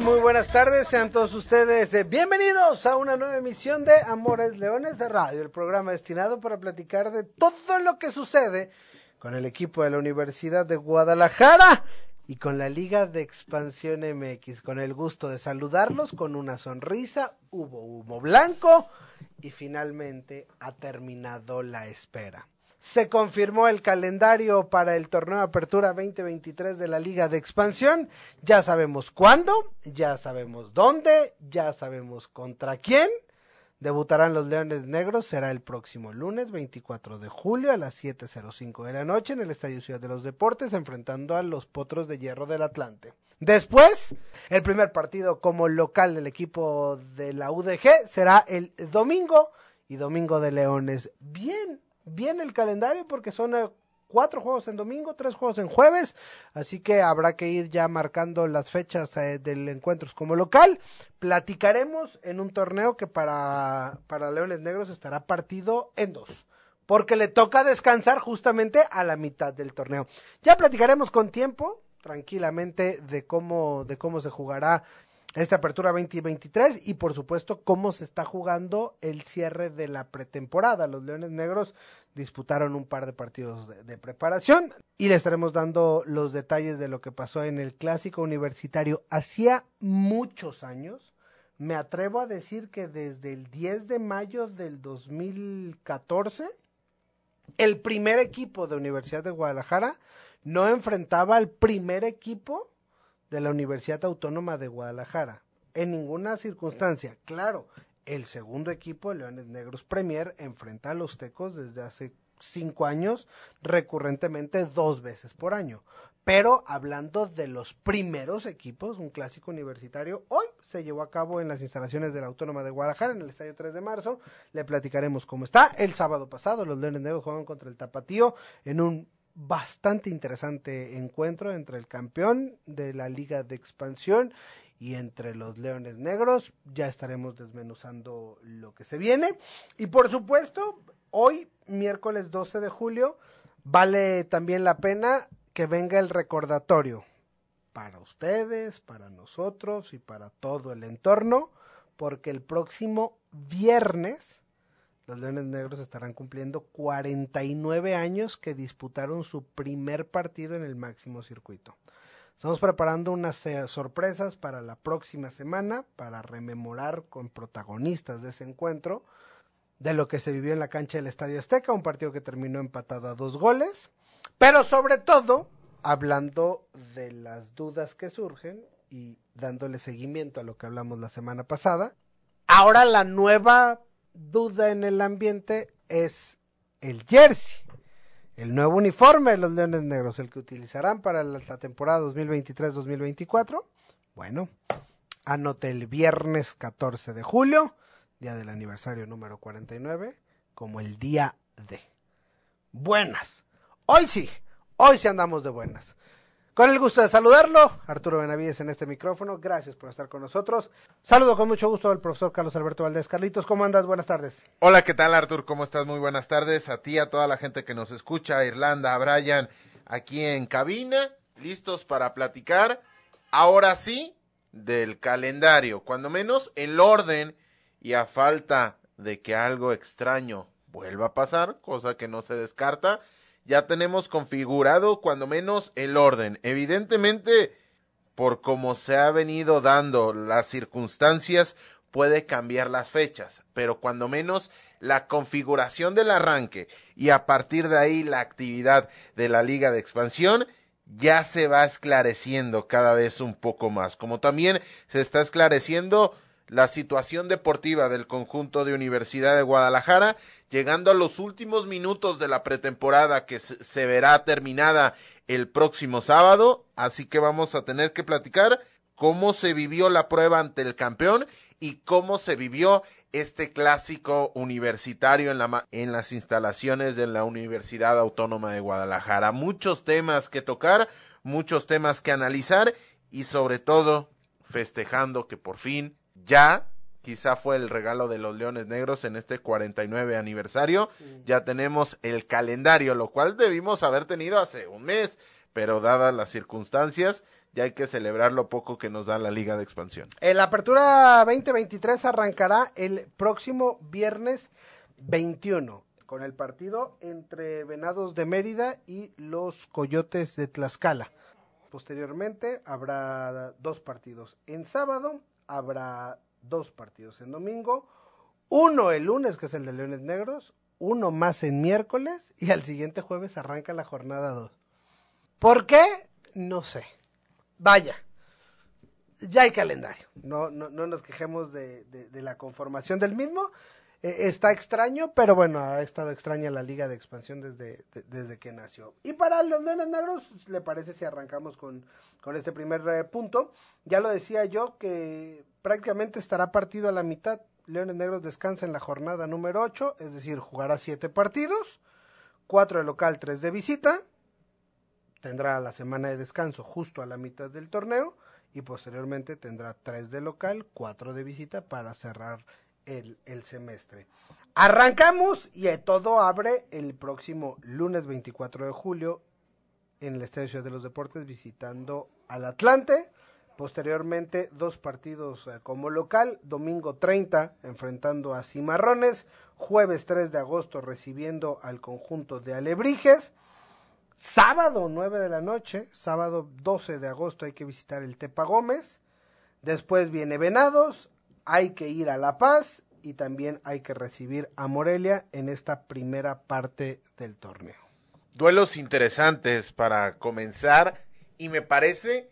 Muy buenas tardes, sean todos ustedes eh, bienvenidos a una nueva emisión de Amores Leones de Radio, el programa destinado para platicar de todo lo que sucede con el equipo de la Universidad de Guadalajara y con la Liga de Expansión MX. Con el gusto de saludarlos, con una sonrisa, hubo humo blanco y finalmente ha terminado la espera se confirmó el calendario para el torneo apertura 2023 de la Liga de Expansión. Ya sabemos cuándo, ya sabemos dónde, ya sabemos contra quién. Debutarán los Leones Negros, será el próximo lunes 24 de julio a las 7.05 de la noche en el Estadio Ciudad de los Deportes, enfrentando a los Potros de Hierro del Atlante. Después, el primer partido como local del equipo de la UDG será el domingo y domingo de Leones. Bien, bien el calendario porque son eh, cuatro juegos en domingo, tres juegos en jueves, así que habrá que ir ya marcando las fechas eh, del encuentro como local. Platicaremos en un torneo que para, para Leones Negros estará partido en dos, porque le toca descansar justamente a la mitad del torneo. Ya platicaremos con tiempo, tranquilamente, de cómo, de cómo se jugará esta apertura 2023 y por supuesto cómo se está jugando el cierre de la pretemporada. Los Leones Negros disputaron un par de partidos de, preparación y le estaremos dando los detalles de lo que pasó en el clásico universitario hacía muchos años. Me atrevo a decir que desde el 10 de mayo del 2014, el primer equipo de Universidad de Guadalajara no enfrentaba al primer equipo de la Universidad Autónoma de Guadalajara. En ninguna circunstancia, claro, el segundo equipo, Leones Negros Premier, enfrenta a los Tecos desde hace cinco años, recurrentemente dos veces por año. Pero hablando de los primeros equipos, un clásico universitario, hoy se llevó a cabo en las instalaciones de la Autónoma de Guadalajara, en el Estadio 3 de marzo. Le platicaremos cómo está. El sábado pasado, los Leones Negros jugaron contra el Tapatío en un bastante interesante encuentro entre el campeón de la Liga de Expansión y entre los Leones Negros. Ya estaremos desmenuzando lo que se viene. Y por supuesto, hoy, miércoles 12 de julio, vale también la pena que venga el recordatorio para ustedes, para nosotros y para todo el entorno, porque el próximo viernes los Leones Negros estarán cumpliendo 49 años que disputaron su primer partido en el máximo circuito. Estamos preparando unas eh, sorpresas para la próxima semana para rememorar con protagonistas de ese encuentro de lo que se vivió en la cancha del Estadio Azteca, un partido que terminó empatado a dos goles, pero sobre todo hablando de las dudas que surgen y dándole seguimiento a lo que hablamos la semana pasada. Ahora la nueva duda en el ambiente es el jersey, el nuevo uniforme de los Leones Negros, el que utilizarán para la temporada 2023-2024. Bueno, anote el viernes 14 de julio, día del aniversario número 49, como el día de buenas. Hoy sí, hoy sí andamos de buenas. Con el gusto de saludarlo, Arturo Benavides en este micrófono. Gracias por estar con nosotros. Saludo con mucho gusto al profesor Carlos Alberto Valdés. Carlitos, ¿cómo andas? Buenas tardes. Hola, ¿qué tal, Artur? ¿Cómo estás? Muy buenas tardes. A ti, a toda la gente que nos escucha, a Irlanda, a Brian, aquí en cabina, listos para platicar. Ahora sí, del calendario, cuando menos el orden y a falta de que algo extraño vuelva a pasar, cosa que no se descarta ya tenemos configurado cuando menos el orden. Evidentemente, por cómo se ha venido dando las circunstancias, puede cambiar las fechas, pero cuando menos la configuración del arranque y a partir de ahí la actividad de la liga de expansión ya se va esclareciendo cada vez un poco más, como también se está esclareciendo la situación deportiva del conjunto de Universidad de Guadalajara, llegando a los últimos minutos de la pretemporada que se verá terminada el próximo sábado, así que vamos a tener que platicar cómo se vivió la prueba ante el campeón y cómo se vivió este clásico universitario en, la, en las instalaciones de la Universidad Autónoma de Guadalajara. Muchos temas que tocar, muchos temas que analizar y sobre todo festejando que por fin ya quizá fue el regalo de los Leones Negros en este 49 aniversario. Ya tenemos el calendario, lo cual debimos haber tenido hace un mes, pero dadas las circunstancias, ya hay que celebrar lo poco que nos da la Liga de Expansión. La Apertura 2023 arrancará el próximo viernes 21 con el partido entre Venados de Mérida y los Coyotes de Tlaxcala. Posteriormente habrá dos partidos. En sábado habrá dos partidos en domingo. Uno el lunes, que es el de Leones Negros. Uno más en miércoles. Y al siguiente jueves arranca la jornada 2. ¿Por qué? No sé. Vaya. Ya hay calendario. No, no, no nos quejemos de, de la conformación del mismo. Eh, está extraño, pero bueno, ha estado extraña la liga de expansión desde, desde que nació. Y para los Leones Negros, ¿le parece si arrancamos con, con este primer eh, punto? Ya lo decía yo que prácticamente estará partido a la mitad. Leones Negros descansa en la jornada número 8, es decir, jugará 7 partidos, 4 de local, 3 de visita. Tendrá la semana de descanso justo a la mitad del torneo y posteriormente tendrá 3 de local, 4 de visita para cerrar el, semestre. Arrancamos y todo abre el próximo lunes 24 de julio en el Estadio Ciudad de los Deportes visitando al Atlante. Posteriormente, dos partidos eh, como local. Domingo 30 enfrentando a Cimarrones. Jueves 3 de agosto recibiendo al conjunto de Alebrijes. Sábado 9 de la noche. Sábado 12 de agosto hay que visitar el Tepa Gómez. Después viene Venados hay que ir a La Paz y también hay que recibir a Morelia en esta primera parte del torneo. Duelos interesantes para comenzar y me parece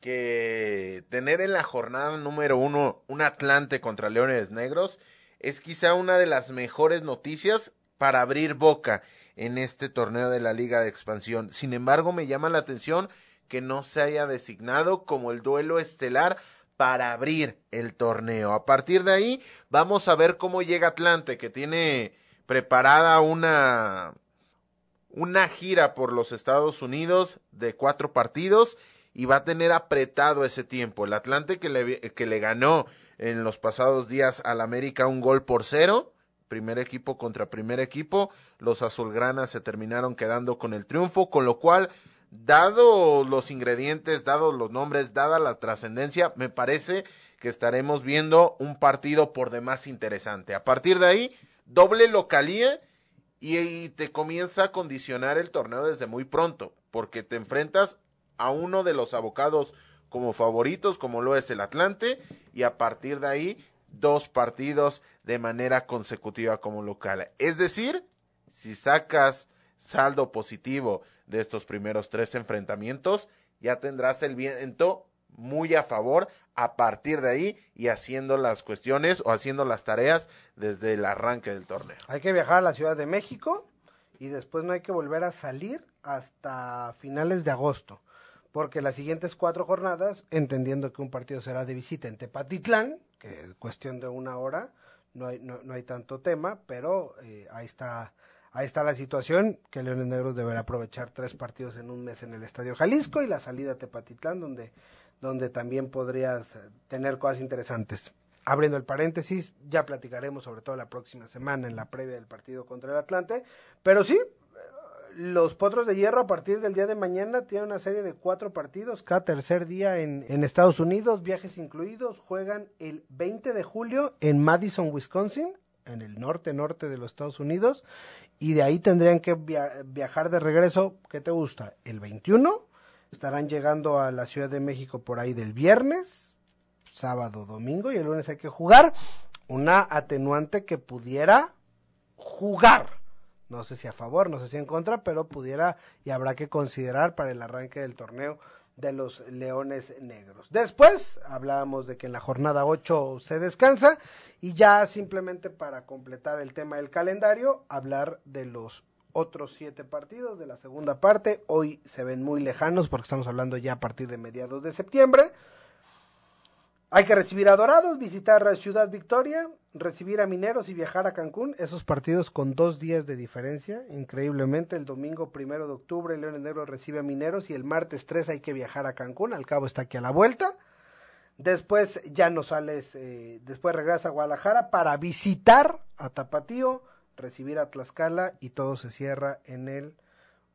que tener en la jornada número uno un Atlante contra Leones Negros es quizá una de las mejores noticias para abrir boca en este torneo de la Liga de Expansión. Sin embargo, me llama la atención que no se haya designado como el duelo estelar para abrir el torneo. A partir de ahí vamos a ver cómo llega Atlante, que tiene preparada una una gira por los Estados Unidos de cuatro partidos y va a tener apretado ese tiempo. El Atlante que le, que le ganó en los pasados días al América un gol por cero, primer equipo contra primer equipo, los azulgranas se terminaron quedando con el triunfo, con lo cual dado los ingredientes, dado los nombres, dada la trascendencia, me parece que estaremos viendo un partido por demás interesante. A partir de ahí, doble localía y, te comienza a condicionar el torneo desde muy pronto, porque te enfrentas a uno de los abocados como favoritos, como lo es el Atlante, y a partir de ahí, dos partidos de manera consecutiva como local. Es decir, si sacas saldo positivo de estos primeros tres enfrentamientos, ya tendrás el viento muy a favor a partir de ahí y haciendo las cuestiones o haciendo las tareas desde el arranque del torneo. Hay que viajar a la Ciudad de México y después no hay que volver a salir hasta finales de agosto, porque las siguientes cuatro jornadas, entendiendo que un partido será de visita en Tepatitlán, que es cuestión de una hora, no hay, no, hay tanto tema, pero eh, ahí está Ahí está la situación, que Leones Negros deberá aprovechar tres partidos en un mes en el Estadio Jalisco y la salida a Tepatitlán, donde, donde también podrías tener cosas interesantes. Abriendo el paréntesis, ya platicaremos sobre todo la próxima semana en la previa del partido contra el Atlante, pero sí, eh, los Potros de Hierro a partir del día de mañana tienen una serie de cuatro partidos, cada tercer día en Estados Unidos, viajes incluidos, juegan el 20 de julio en Madison, Wisconsin, en el norte norte de los Estados Unidos y de ahí tendrían que viajar de regreso, ¿qué te gusta? El 21, estarán llegando a la Ciudad de México por ahí del viernes, sábado, domingo y el lunes hay que jugar una atenuante que pudiera jugar. No sé si a favor, no sé si en contra, pero pudiera y habrá que considerar para el arranque del torneo de los Leones Negros. Después hablábamos de que en la jornada 8 se descansa y ya simplemente para completar el tema del calendario, hablar de los otros siete partidos de la segunda parte. Hoy se ven muy lejanos porque estamos hablando ya a partir de mediados de septiembre. Hay que recibir a Dorados, visitar Ciudad Victoria, recibir a Mineros y viajar a Cancún. Esos partidos con dos días de diferencia. Increíblemente, el domingo primero de octubre, Leones Negros recibe a Mineros y el martes 3 hay que viajar a Cancún. Al cabo está aquí a la vuelta. Después ya no sales, eh, después regresas a Guadalajara para visitar a Tapatío, recibir a Tlaxcala y todo se cierra en el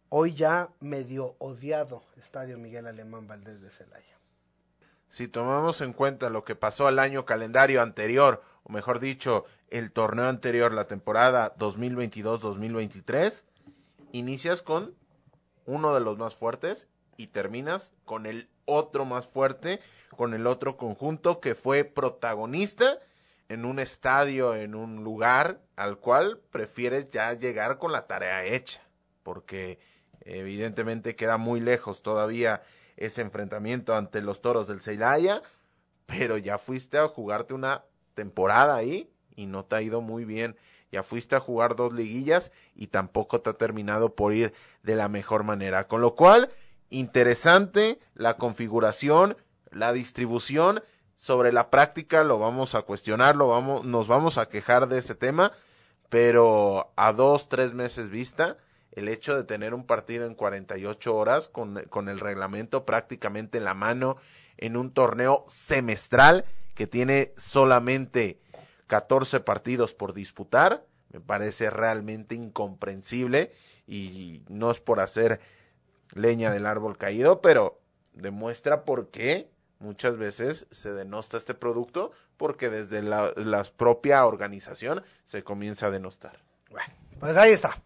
hoy ya medio odiado Estadio Miguel Alemán Valdés de Celaya si tomamos en cuenta lo que pasó el año calendario anterior, o mejor dicho, el torneo anterior, la temporada 2022-2023, inicias con uno de los más fuertes y terminas con el otro más fuerte, con el otro conjunto que fue protagonista en un estadio, en un lugar al cual prefieres ya llegar con la tarea hecha, porque evidentemente queda muy lejos todavía ese enfrentamiento ante los toros del Celaya, pero ya fuiste a jugarte una temporada ahí y no te ha ido muy bien. Ya fuiste a jugar dos liguillas y tampoco te ha terminado por ir de la mejor manera. Con lo cual, interesante la configuración, la distribución. Sobre la práctica lo vamos a cuestionar, lo vamos, nos vamos a quejar de ese tema, pero a dos, tres meses vista, el hecho de tener un partido en 48 horas con, con el reglamento prácticamente en la mano en un torneo semestral que tiene solamente 14 partidos por disputar, me parece realmente incomprensible y no es por hacer leña del árbol caído, pero demuestra por qué muchas veces se denosta este producto porque desde la, la propia organización se comienza a denostar. Bueno, pues ahí está.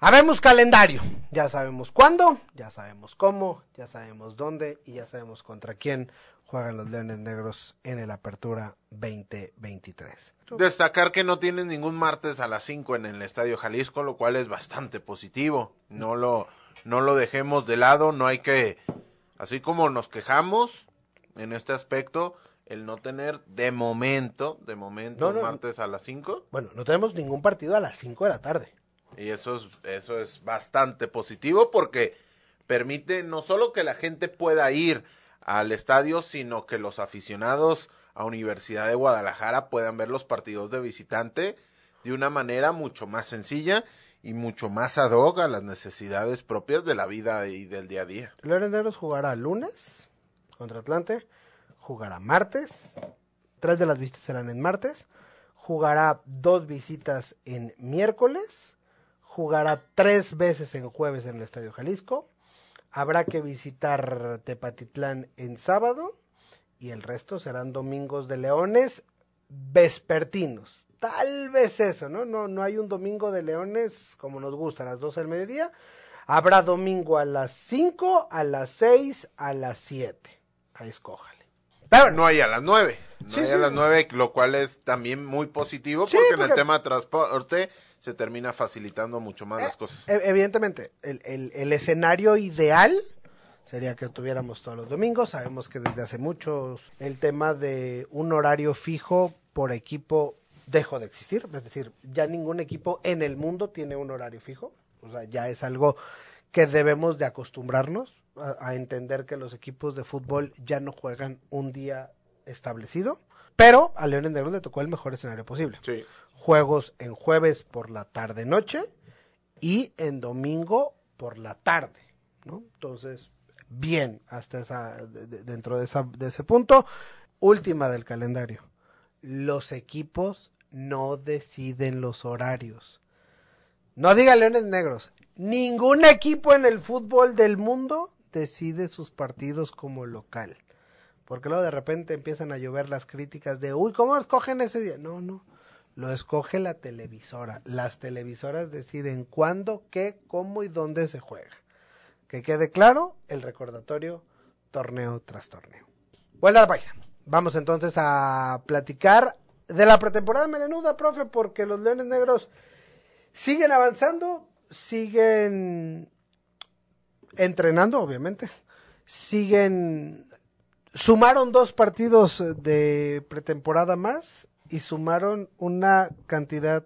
Habemos calendario, ya sabemos cuándo, ya sabemos cómo, ya sabemos dónde y ya sabemos contra quién juegan los Leones Negros en el Apertura 2023. Destacar que no tienen ningún martes a las 5 en el Estadio Jalisco, lo cual es bastante positivo. No lo, no lo dejemos de lado, no hay que, así como nos quejamos en este aspecto, el no tener de momento, de momento, martes a las 5. Bueno, no tenemos ningún partido a las 5 de la tarde. Y eso es, eso es bastante positivo porque permite no solo que la gente pueda ir al estadio, sino que los aficionados a Universidad de Guadalajara puedan ver los partidos de visitante de una manera mucho más sencilla y mucho más ad hoc a las necesidades propias de la vida y del día a día. Negros jugará lunes contra Atlante, jugará martes, tres de las visitas serán en martes, jugará dos visitas en miércoles, jugará tres veces en jueves en el Estadio Jalisco. Habrá que visitar Tepatitlán en sábado y el resto serán domingos de Leones vespertinos. Tal vez eso, ¿no? No, no hay un domingo de Leones como nos gusta, a las 12 del mediodía. Habrá domingo a las 5, a las 6, a las 7. Ahí escójale. Pero no hay a las 9. No hay a las 9, lo cual es también muy positivo porque, porque en el tema de transporte se termina facilitando mucho más las eh, cosas. E, evidentemente, el, el, el, escenario ideal sería que tuviéramos todos los domingos. Sabemos que desde hace muchos el tema de un horario fijo por equipo dejó de existir. Es decir, ya ningún equipo en el mundo tiene un horario fijo. O sea, ya es algo que debemos de acostumbrarnos a, a entender que los equipos de fútbol ya no juegan un día establecido. Pero a Leones Negros le tocó el mejor escenario posible. Sí juegos en jueves por la tarde noche y en domingo por la tarde, ¿no? Entonces, bien, hasta esa, dentro de, esa, de ese punto. Última del calendario. Los equipos no deciden los horarios. No diga Leones Negros. Ningún equipo en el fútbol del mundo decide sus partidos como local. Porque luego de repente empiezan a llover las críticas de, uy, ¿cómo escogen ese día? No, no lo escoge la televisora. Las televisoras deciden cuándo, qué, cómo y dónde se juega. Que quede claro el recordatorio torneo tras torneo. Vuelta a la página. Vamos entonces a platicar de la pretemporada melenuda, profe, porque los Leones Negros siguen avanzando, siguen entrenando, obviamente, siguen sumaron dos partidos de pretemporada más y sumaron una cantidad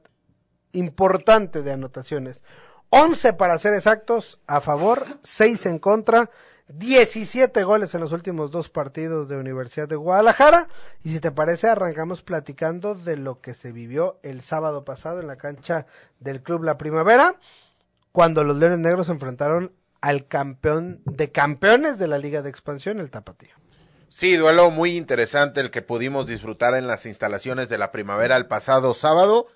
importante de anotaciones. 11 para ser exactos a favor, 6 en contra, 17 goles en los últimos dos partidos de Universidad de Guadalajara. Y si te parece, arrancamos platicando de lo que se vivió el sábado pasado en la cancha del Club La Primavera, cuando los Leones Negros se enfrentaron al campeón de campeones de la Liga de Expansión, el Tapatío. Sí, duelo muy interesante el que pudimos disfrutar en las instalaciones de la primavera el pasado sábado.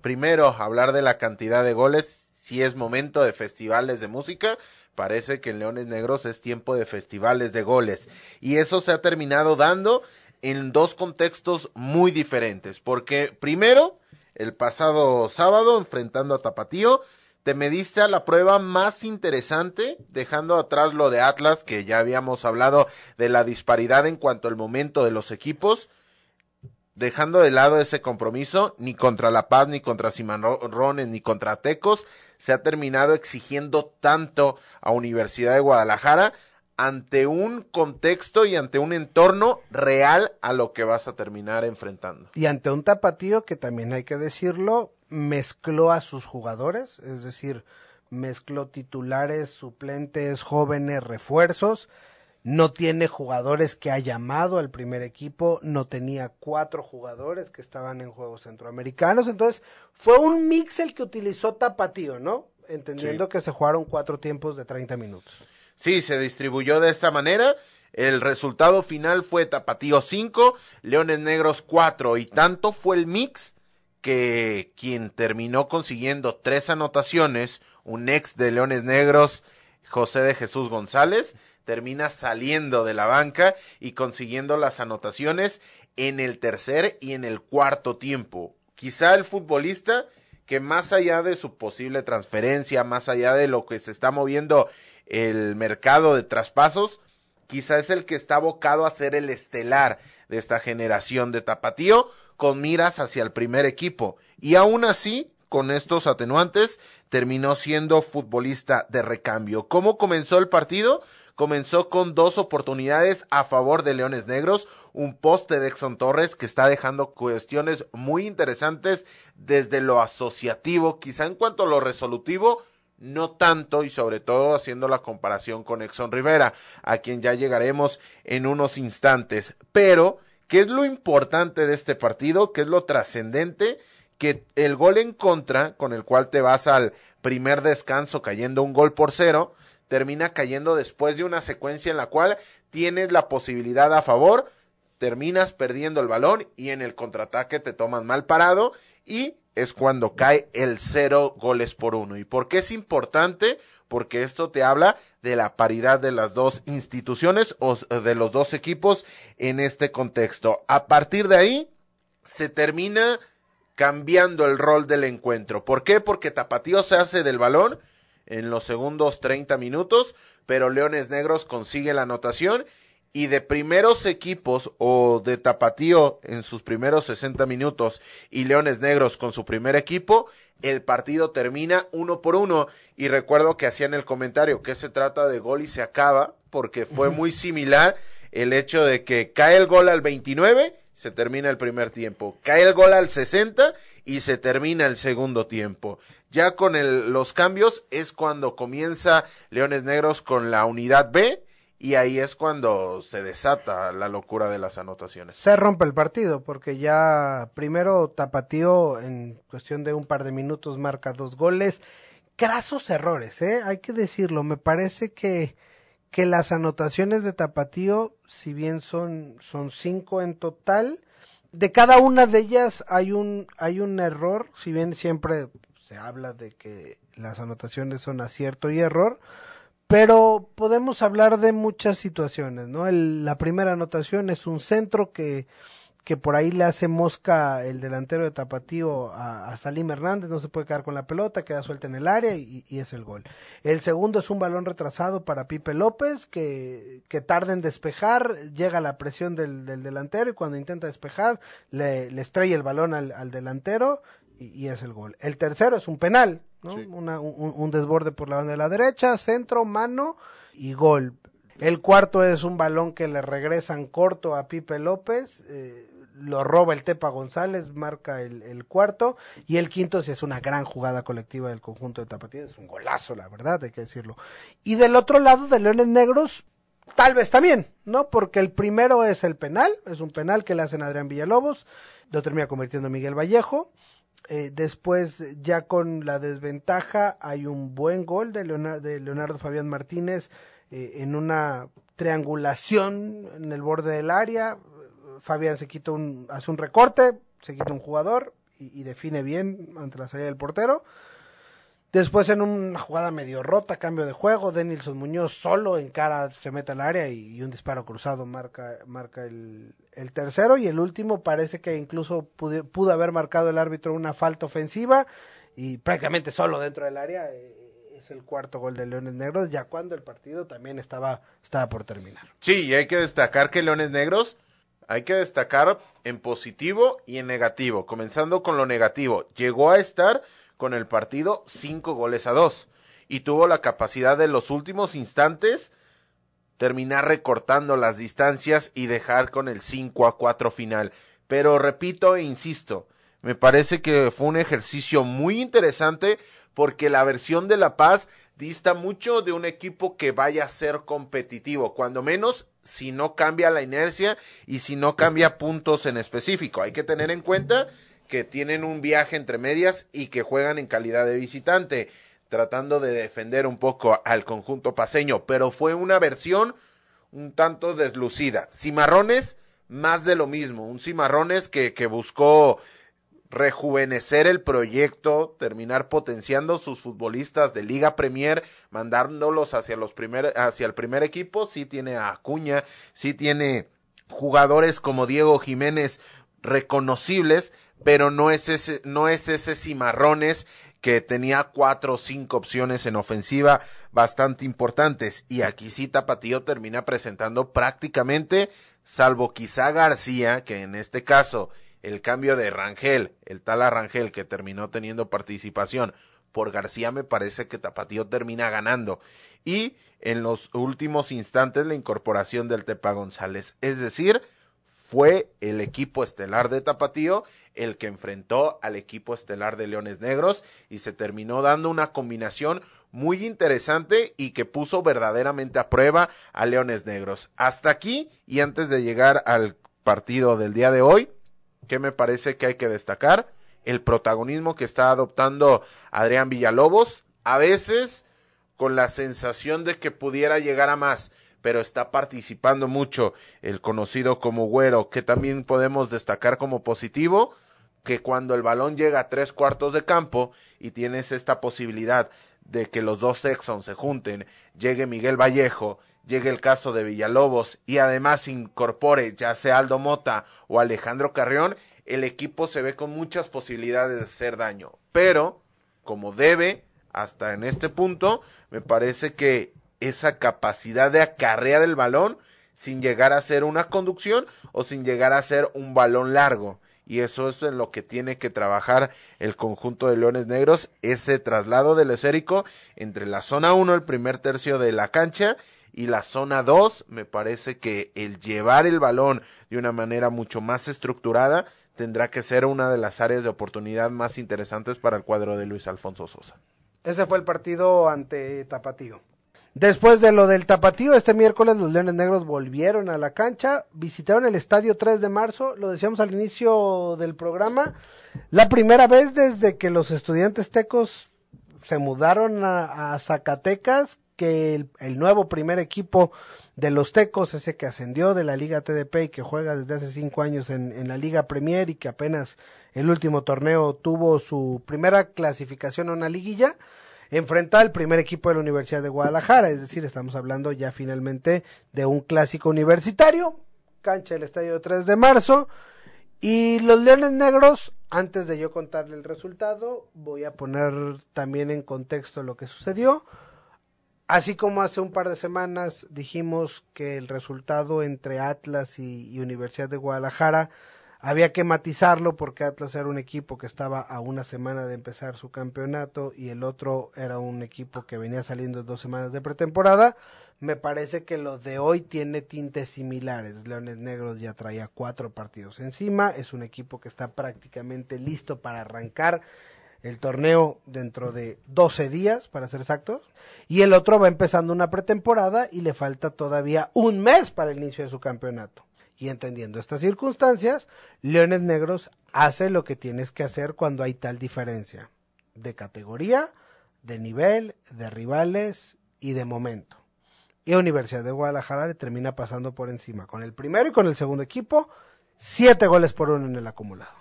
Primero, hablar de la cantidad de goles, si es momento de festivales de música, parece que en Leones Negros es tiempo de festivales de goles. Y eso se ha terminado dando en dos contextos muy diferentes, porque primero, el pasado sábado, enfrentando a Tapatío, te mediste a la prueba más interesante, dejando atrás lo de Atlas, que ya habíamos hablado de la disparidad en cuanto al momento de los equipos, dejando de lado ese compromiso, ni contra La Paz, ni contra Cimarrones, ni contra Tecos, se ha terminado exigiendo tanto a Universidad de Guadalajara ante un contexto y ante un entorno real a lo que vas a terminar enfrentando. Y ante un tapatío que también hay que decirlo, mezcló a sus jugadores, es decir, mezcló titulares, suplentes, jóvenes, refuerzos. No tiene jugadores que ha llamado al primer equipo, no tenía cuatro jugadores que estaban en Juegos Centroamericanos, entonces fue un mix el que utilizó Tapatío, ¿no? Entendiendo que se jugaron cuatro tiempos de 30 minutos. Sí, se distribuyó de esta manera. El resultado final fue Tapatío 5, Leones Negros 4 y tanto fue el mix que quien terminó consiguiendo tres anotaciones, un ex de Leones Negros, José de Jesús González, termina saliendo de la banca y consiguiendo las anotaciones en el tercer y en el cuarto tiempo. Quizá el futbolista que más allá de su posible transferencia, más allá de lo que se está moviendo el mercado de traspasos, quizá es el que está abocado a ser el estelar de esta generación de tapatío, con miras hacia el primer equipo. Y aún así, con estos atenuantes, terminó siendo futbolista de recambio. ¿Cómo comenzó el partido? Comenzó con dos oportunidades a favor de Leones Negros, un poste de Exxon Torres que está dejando cuestiones muy interesantes desde lo asociativo, quizá en cuanto a lo resolutivo, no tanto y sobre todo haciendo la comparación con Exxon Rivera, a quien ya llegaremos en unos instantes. Pero ¿Qué es lo importante de este partido? ¿Qué es lo trascendente? Que el gol en contra, con el cual te vas al primer descanso cayendo un gol por cero, termina cayendo después de una secuencia en la cual tienes la posibilidad a favor, terminas perdiendo el balón y en el contraataque te tomas mal parado y es cuando cae el cero goles por uno. ¿Y por qué es importante? Porque esto te habla de la paridad de las dos instituciones o de los dos equipos en este contexto. A partir de ahí, se termina cambiando el rol del encuentro. ¿Por qué? Porque Tapatío se hace del balón en los segundos 30 minutos, pero Leones Negros consigue la anotación y de primeros equipos o de Tapatío en sus primeros 60 minutos y Leones Negros con su primer equipo, el partido termina uno por uno. Y recuerdo que hacían el comentario que se trata de gol y se acaba, porque fue muy similar el hecho de que cae el gol al 29, se termina el primer tiempo, cae el gol al 60 y se termina el segundo tiempo. Ya con el, los cambios es cuando comienza Leones Negros con la unidad B y ahí es cuando se desata la locura de las anotaciones. Se rompe el partido porque ya primero Tapatío en cuestión de un par de minutos marca dos goles. Crasos errores, ¿eh? hay que decirlo. Me parece que, que las anotaciones de Tapatío, si bien son, son cinco en total, de cada una de ellas hay un, hay un error, si bien siempre se habla de que las anotaciones son acierto y error, pero podemos hablar de muchas situaciones, ¿no? la primera anotación es un centro que, que por ahí le hace mosca el delantero de Tapatío a, Salim Hernández, no se puede quedar con la pelota, queda suelta en el área y, es el gol. El segundo es un balón retrasado para Pipe López, que, que tarda en despejar, llega la presión del, del delantero y cuando intenta despejar le, le estrella el balón al, al delantero y, es el gol. El tercero es un penal, ¿no? un, desborde por la banda de la derecha, centro, mano y gol. El cuarto es un balón que le regresan corto a Pipe López. Eh, lo roba el Tepa González, marca el, cuarto, y el quinto si es una gran jugada colectiva del conjunto de Tapatías, es un golazo, la verdad, hay que decirlo. Y del otro lado, de Leones Negros, tal vez también, ¿no? Porque el primero es el penal, es un penal que le hacen a Adrián Villalobos, lo termina convirtiendo Miguel Vallejo. Eh, después, ya con la desventaja, hay un buen gol de Leonardo, de Leonardo Fabián Martínez eh, en una triangulación en el borde del área. Fabián se quita un, hace un recorte, se quita un jugador y, define bien ante la salida del portero. Después en una jugada medio rota, cambio de juego, Denilson Muñoz solo en cara se mete al área y, un disparo cruzado marca, marca el, el, tercero y el último parece que incluso pudo, haber marcado el árbitro una falta ofensiva y prácticamente solo dentro del área. Eh, es el cuarto gol de Leones Negros, ya cuando el partido también estaba, estaba por terminar. Sí, y hay que destacar que Leones Negros, hay que destacar en positivo y en negativo. Comenzando con lo negativo, llegó a estar con el partido cinco goles a dos y tuvo la capacidad de los últimos instantes terminar recortando las distancias y dejar con el 5 a 4 final. Pero repito e insisto, me parece que fue un ejercicio muy interesante porque la versión de La Paz dista mucho de un equipo que vaya a ser competitivo, cuando menos si no cambia la inercia y si no cambia puntos en específico. Hay que tener en cuenta que tienen un viaje entre medias y que juegan en calidad de visitante, tratando de defender un poco al conjunto paseño, pero fue una versión un tanto deslucida. Cimarrones, más de lo mismo, un Cimarrones que, que buscó rejuvenecer el proyecto, terminar potenciando sus futbolistas de Liga Premier, mandándolos hacia los primer, hacia el primer equipo, sí tiene a Acuña, sí tiene jugadores como Diego Jiménez reconocibles, pero no es ese, no es ese cimarrones que tenía cuatro o cinco opciones en ofensiva bastante importantes. Y aquí sí Tapatío termina presentando prácticamente, salvo quizá García, que en este caso el cambio de Rangel, el tal Rangel que terminó teniendo participación por García, me parece que Tapatío termina ganando. Y en los últimos instantes la incorporación del Tepa González. Es decir, fue el equipo estelar de Tapatío el que enfrentó al equipo estelar de Leones Negros y se terminó dando una combinación muy interesante y que puso verdaderamente a prueba a Leones Negros. Hasta aquí y antes de llegar al partido del día de hoy, que me parece que hay que destacar, el protagonismo que está adoptando Adrián Villalobos, a veces con la sensación de que pudiera llegar a más, pero está participando mucho el conocido como Güero, que también podemos destacar como positivo, que cuando el balón llega a tres cuartos de campo y tienes esta posibilidad de que los dos Exxon se junten, llegue Miguel Vallejo llegue el caso de Villalobos y además incorpore ya sea Aldo Mota o Alejandro Carrión, el equipo se ve con muchas posibilidades de hacer daño. Pero, como debe, hasta en este punto, me parece que esa capacidad de acarrear el balón sin llegar a ser una conducción o sin llegar a ser un balón largo. Y eso es en lo que tiene que trabajar el conjunto de Leones Negros, ese traslado del esférico entre la zona 1, el primer tercio de la cancha, y la zona 2, me parece que el llevar el balón de una manera mucho más estructurada tendrá que ser una de las áreas de oportunidad más interesantes para el cuadro de Luis Alfonso Sosa. Ese fue el partido ante Tapatío. Después de lo del Tapatío, este miércoles los Leones Negros volvieron a la cancha, visitaron el estadio 3 de marzo, lo decíamos al inicio del programa, la primera vez desde que los estudiantes tecos se mudaron a, Zacatecas que el, nuevo primer equipo de los Tecos, ese que ascendió de la Liga TDP y que juega desde hace cinco años en, en, la Liga Premier y que apenas el último torneo tuvo su primera clasificación a una liguilla, enfrenta al primer equipo de la Universidad de Guadalajara, es decir, estamos hablando ya finalmente de un clásico universitario, cancha del Estadio 3 de marzo, y los Leones Negros, antes de yo contarle el resultado, voy a poner también en contexto lo que sucedió. Así como hace un par de semanas dijimos que el resultado entre Atlas y, Universidad de Guadalajara había que matizarlo porque Atlas era un equipo que estaba a una semana de empezar su campeonato y el otro era un equipo que venía saliendo dos semanas de pretemporada. me parece que lo de hoy tiene tintes similares. Leones Negros ya traía cuatro partidos encima, es un equipo que está prácticamente listo para arrancar el torneo dentro de 12 días, para ser exactos, y el otro va empezando una pretemporada y le falta todavía un mes para el inicio de su campeonato. Y entendiendo estas circunstancias, Leones Negros hace lo que tienes que hacer cuando hay tal diferencia de categoría, de nivel, de rivales y de momento. Y Universidad de Guadalajara termina pasando por encima con el primero y con el segundo equipo, siete goles por uno en el acumulado.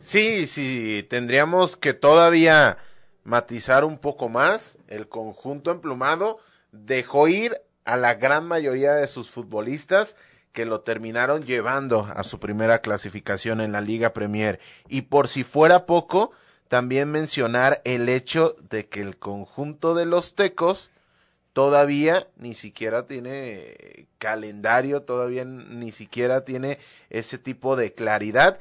Sí, sí, tendríamos que todavía matizar un poco más. El conjunto emplumado dejó ir a la gran mayoría de sus futbolistas que lo terminaron llevando a su primera clasificación en la Liga Premier. Y por si fuera poco, también mencionar el hecho de que el conjunto de los tecos todavía ni siquiera tiene calendario, todavía ni siquiera tiene ese tipo de claridad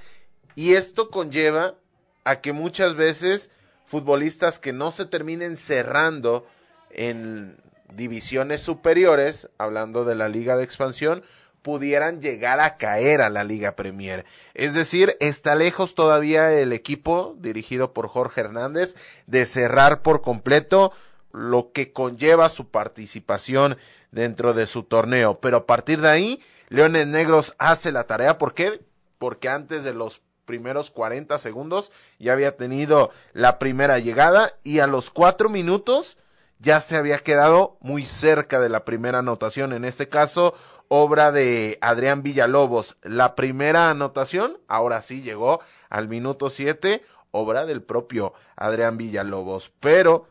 y esto conlleva a que muchas veces futbolistas que no se terminen cerrando en divisiones superiores, hablando de la liga de expansión, pudieran llegar a caer a la Liga Premier. Es decir, está lejos todavía el equipo dirigido por Jorge Hernández de cerrar por completo lo que conlleva su participación dentro de su torneo. Pero a partir de ahí, Leones Negros hace la tarea. ¿Por qué? Porque antes de los primeros 40 segundos ya había tenido la primera llegada y a los cuatro minutos ya se había quedado muy cerca de la primera anotación. En este caso, obra de Adrián Villalobos. La primera anotación, ahora sí llegó al minuto 7, obra del propio Adrián Villalobos. Pero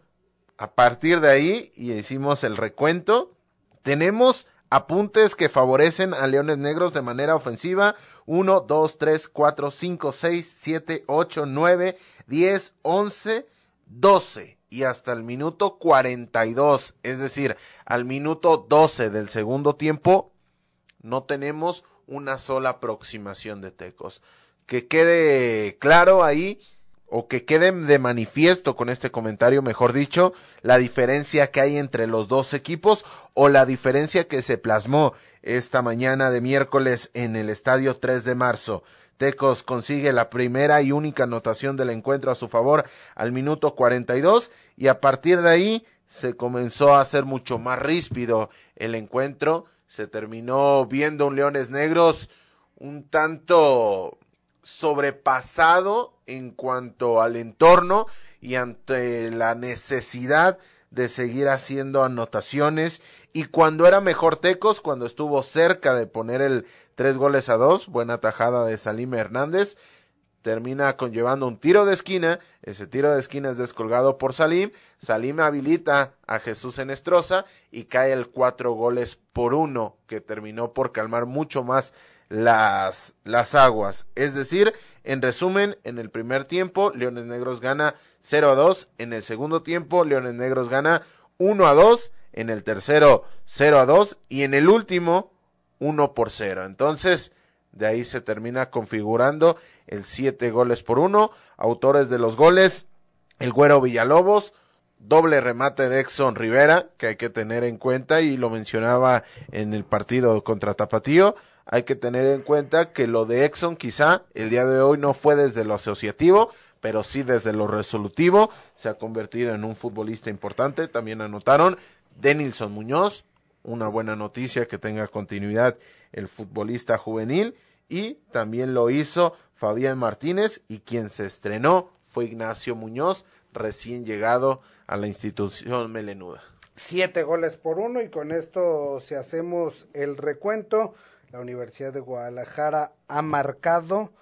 a partir de ahí, y hicimos el recuento, tenemos apuntes que favorecen a Leones Negros de manera ofensiva. 1, 2, 3, 4, 5, 6, 7, 8, 9, 10, 11, 12 y hasta el minuto 42, es decir, al minuto 12 del segundo tiempo, no tenemos una sola aproximación de Tecos. Que quede claro ahí o que quede de manifiesto con este comentario, mejor dicho, la diferencia que hay entre los dos equipos o la diferencia que se plasmó esta mañana de miércoles en el estadio 3 de marzo. Tecos consigue la primera y única anotación del encuentro a su favor al minuto 42 y a partir de ahí se comenzó a hacer mucho más ríspido el encuentro. Se terminó viendo un Leones Negros un tanto sobrepasado en cuanto al entorno y ante la necesidad de seguir haciendo anotaciones. Y cuando era mejor Tecos, cuando estuvo cerca de poner el tres goles a dos, buena tajada de Salim Hernández, termina conllevando un tiro de esquina, ese tiro de esquina es descolgado por Salim, Salim habilita a Jesús Enestrosa y cae el cuatro goles por uno, que terminó por calmar mucho más las, las aguas. Es decir, en resumen, en el primer tiempo, Leones Negros gana 0 a 2. En el segundo tiempo, Leones Negros gana 1 a 2. En el tercero, 0 a 2. Y en el último, 1 por 0. Entonces, de ahí se termina configurando el 7 goles por 1. Autores de los goles, el Güero Villalobos, doble remate de Exxon Rivera, que hay que tener en cuenta y lo mencionaba en el partido contra Tapatío hay que tener en cuenta que lo de Exxon quizá el día de hoy no fue desde lo asociativo, pero sí desde lo resolutivo, se ha convertido en un futbolista importante. También anotaron Denilson Muñoz, una buena noticia que tenga continuidad el futbolista juvenil, y también lo hizo Fabián Martínez, y quien se estrenó fue Ignacio Muñoz, recién llegado a la institución melenuda. Siete goles por uno, y con esto, si hacemos el recuento, la Universidad de Guadalajara ha marcado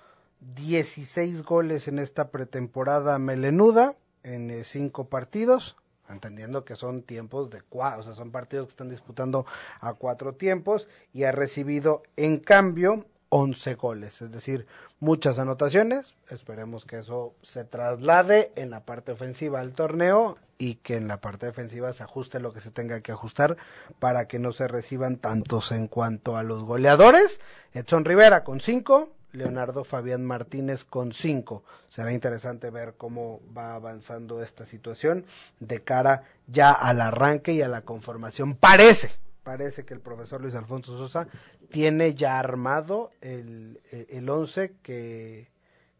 16 goles en esta pretemporada melenuda en eh, cinco partidos, entendiendo que son tiempos de cuatro, o sea, son partidos que están disputando a cuatro tiempos y ha recibido en cambio 11 goles, es decir, muchas anotaciones. Esperemos que eso se traslade en la parte ofensiva del torneo y que en la parte defensiva se ajuste lo que se tenga que ajustar para que no se reciban tantos en cuanto a los goleadores. Edson Rivera con 5, Leonardo Fabián Martínez con 5. Será interesante ver cómo va avanzando esta situación de cara ya al arranque y a la conformación. Parece parece que el profesor Luis Alfonso Sosa tiene ya armado el, el once que,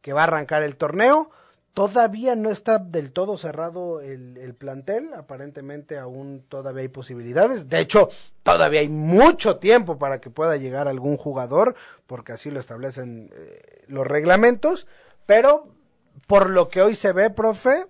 que va a arrancar el torneo. Todavía no está del todo cerrado el, el, plantel, aparentemente aún todavía hay posibilidades. De hecho, todavía hay mucho tiempo para que pueda llegar algún jugador, porque así lo establecen eh, los reglamentos. Pero por lo que hoy se ve, profe,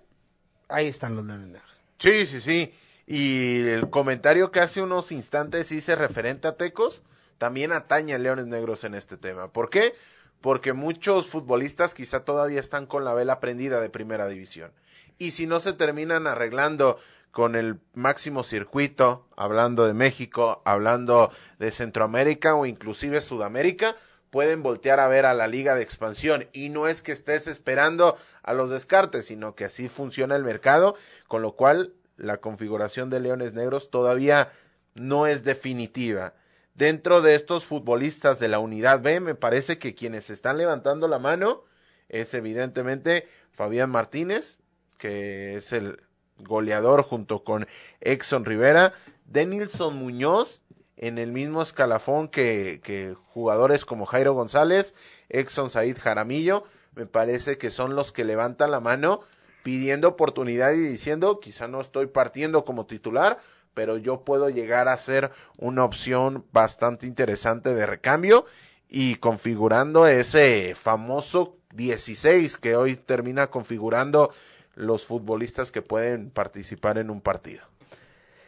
ahí están los Leones Negros. Sí, sí, sí. Y el comentario que hace unos instantes hice referente a Tecos, también atañe a Leones Negros en este tema. ¿Por qué? Porque muchos futbolistas quizá todavía están con la vela prendida de primera división. Y si no se terminan arreglando con el máximo circuito, hablando de México, hablando de Centroamérica o inclusive Sudamérica, pueden voltear a ver a la liga de expansión. Y no es que estés esperando a los descartes, sino que así funciona el mercado, con lo cual la configuración de Leones Negros todavía no es definitiva dentro de estos futbolistas de la unidad B, me parece que quienes están levantando la mano es evidentemente Fabián Martínez, que es el goleador junto con Exxon Rivera, Denilson Muñoz, en el mismo escalafón que, que jugadores como Jairo González, Exxon Said Jaramillo, me parece que son los que levantan la mano pidiendo oportunidad y diciendo, quizá no estoy partiendo como titular, pero yo puedo llegar a ser una opción bastante interesante de recambio y configurando ese famoso 16 que hoy termina configurando los futbolistas que pueden participar en un partido.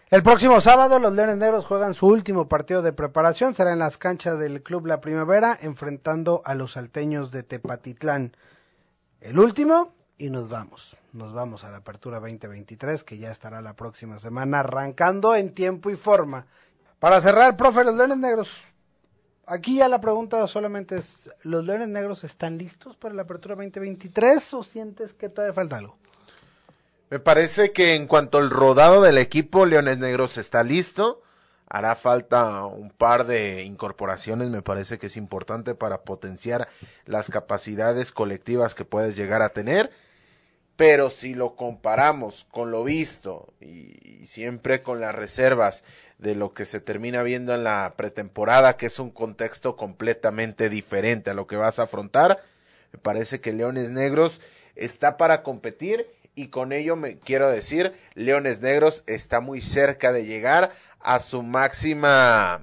El próximo sábado los Leones Negros juegan su último partido de preparación, será en las canchas del Club La Primavera, enfrentando a los salteños de Tepatitlán. El último y nos vamos. Nos vamos a la apertura 2023 que ya estará la próxima semana arrancando en tiempo y forma. Para cerrar, profe, los Leones Negros. Aquí ya la pregunta solamente es, ¿los Leones Negros están listos para la apertura 2023 o sientes que todavía falta algo? Me parece que en cuanto al rodado del equipo, Leones Negros está listo. Hará falta un par de incorporaciones, me parece que es importante para potenciar las capacidades colectivas que puedes llegar a tener pero si lo comparamos con lo visto y, siempre con las reservas de lo que se termina viendo en la pretemporada, que es un contexto completamente diferente a lo que vas a afrontar, me parece que Leones Negros está para competir y con ello me quiero decir, Leones Negros está muy cerca de llegar a su máxima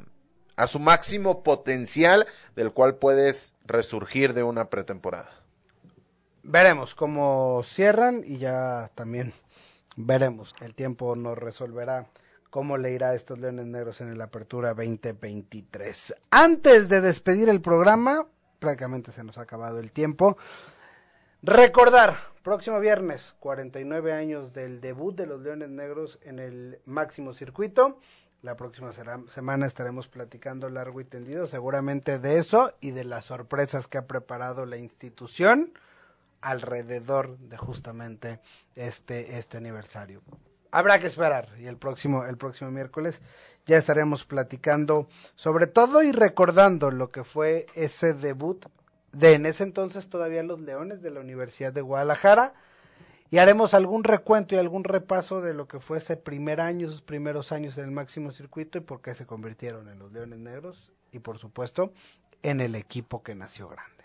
a su máximo potencial del cual puedes resurgir de una pretemporada veremos cómo cierran y ya también veremos. El tiempo nos resolverá cómo le irá a estos Leones Negros en la Apertura 2023. Antes de despedir el programa, prácticamente se nos ha acabado el tiempo. Recordar, próximo viernes, 49 años del debut de los Leones Negros en el máximo circuito. La próxima semana estaremos platicando largo y tendido seguramente de eso y de las sorpresas que ha preparado la institución alrededor de justamente este, este aniversario. Habrá que esperar y el próximo, el próximo miércoles ya estaremos platicando sobre todo y recordando lo que fue ese debut de en ese entonces todavía los Leones de la Universidad de Guadalajara y haremos algún recuento y algún repaso de lo que fue ese primer año, esos primeros años en el máximo circuito y por qué se convirtieron en los Leones Negros y por supuesto en el equipo que nació grande.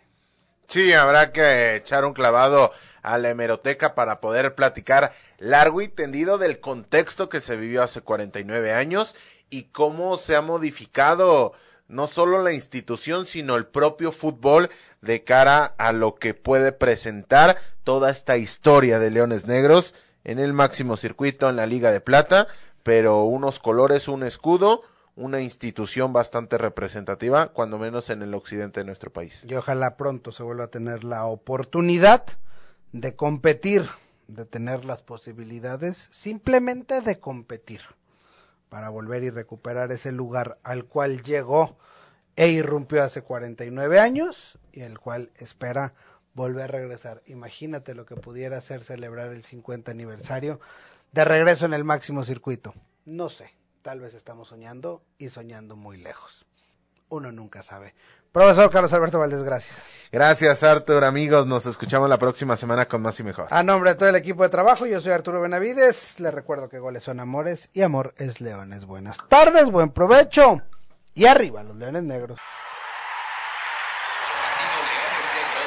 Sí, habrá que echar un clavado a la hemeroteca para poder platicar largo y tendido del contexto que se vivió hace 49 años y cómo se ha modificado no solo la institución, sino el propio fútbol de cara a lo que puede presentar toda esta historia de Leones Negros en el máximo circuito en la Liga de Plata, pero unos colores, un escudo, una institución bastante representativa, cuando menos en el occidente de nuestro país. Y ojalá pronto se vuelva a tener la oportunidad de competir, de tener las posibilidades simplemente de competir, para volver y recuperar ese lugar al cual llegó e irrumpió hace 49 años y el cual espera volver a regresar. Imagínate lo que pudiera hacer celebrar el 50 aniversario de regreso en el máximo circuito. No sé, Tal vez estamos soñando y soñando muy lejos. Uno nunca sabe. Profesor Carlos Alberto Valdés, gracias. Gracias, Artur, amigos. Nos escuchamos la próxima semana con más y mejor. A nombre de todo el equipo de trabajo, yo soy Arturo Benavides. Les recuerdo que goles son amores y amor es leones. Buenas tardes, buen provecho. Y arriba los leones negros.